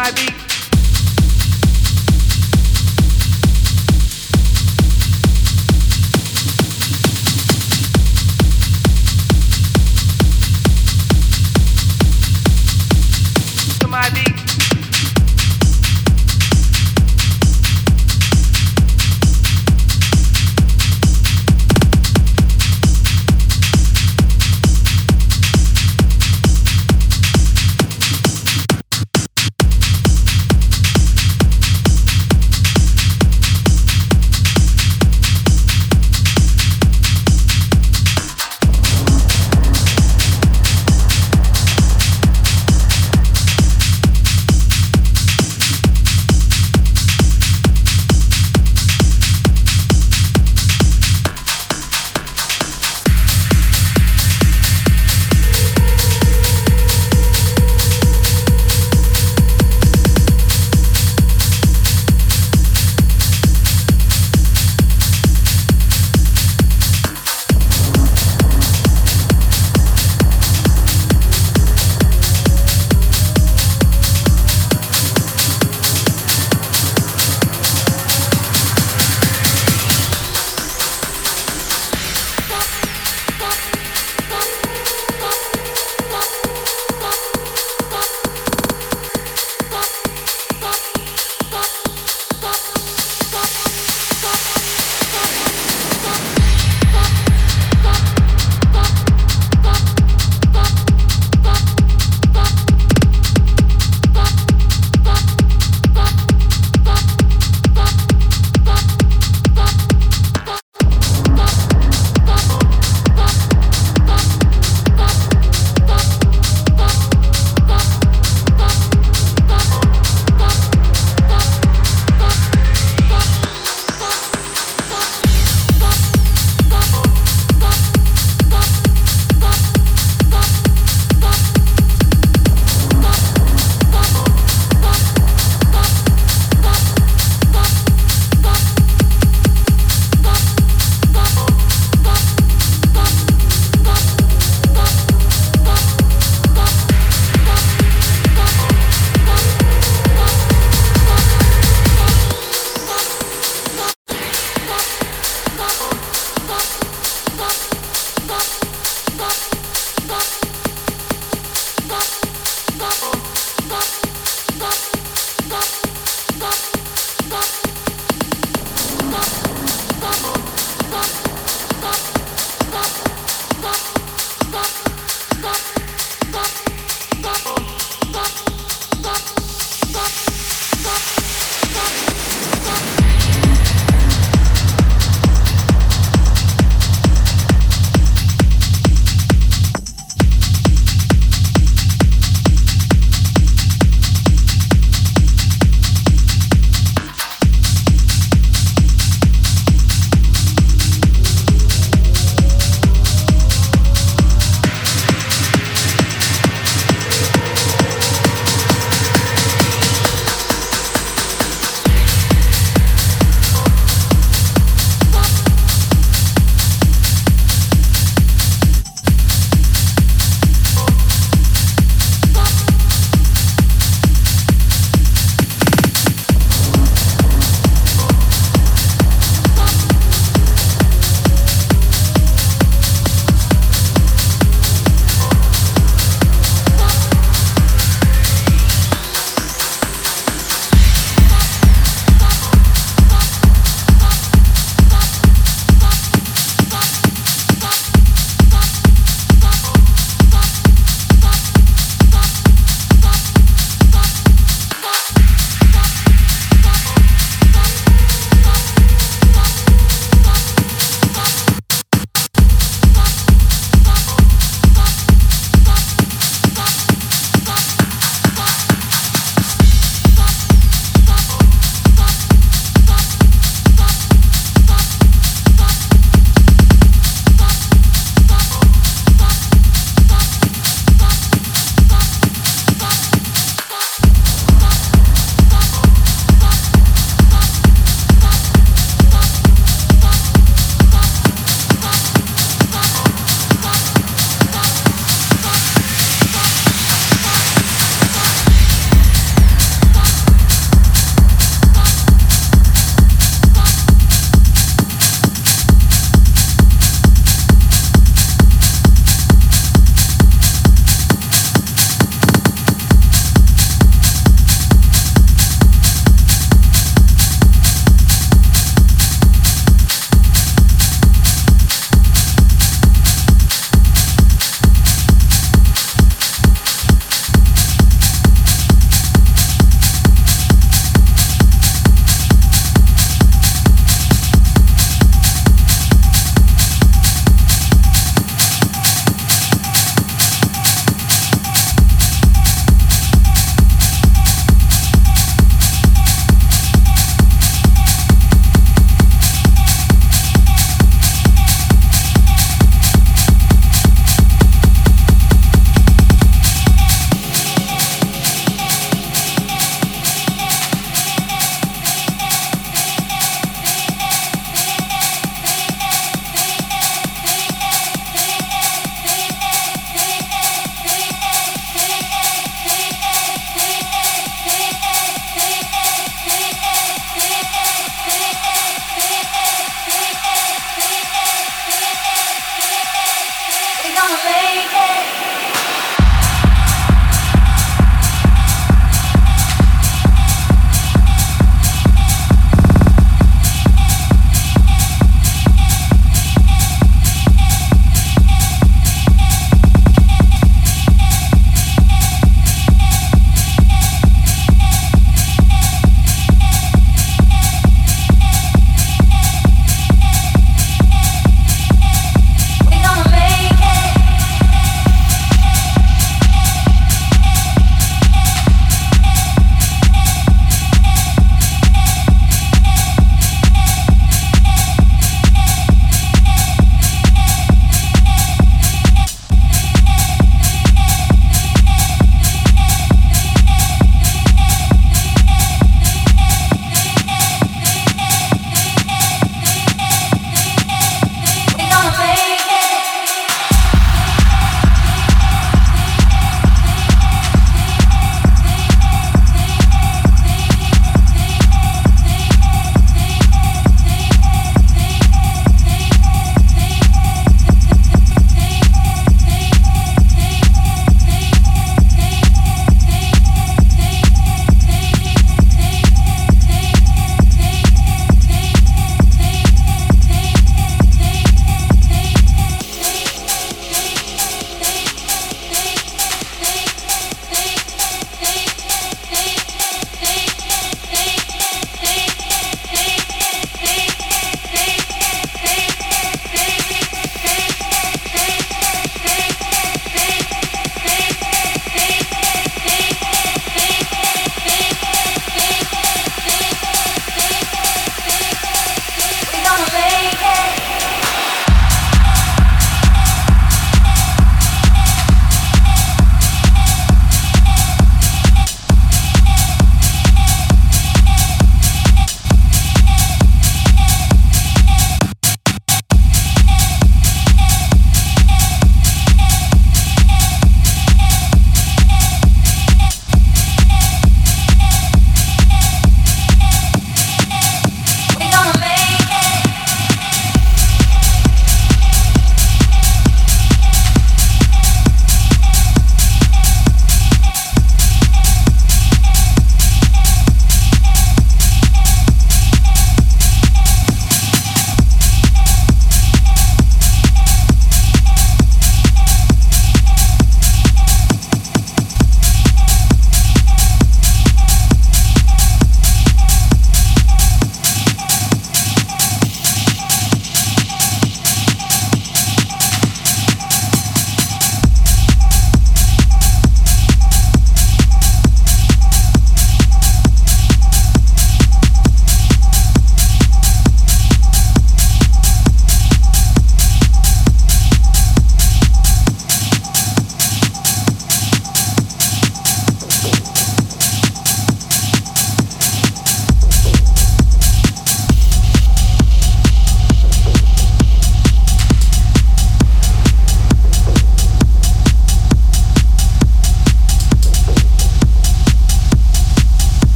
my beat.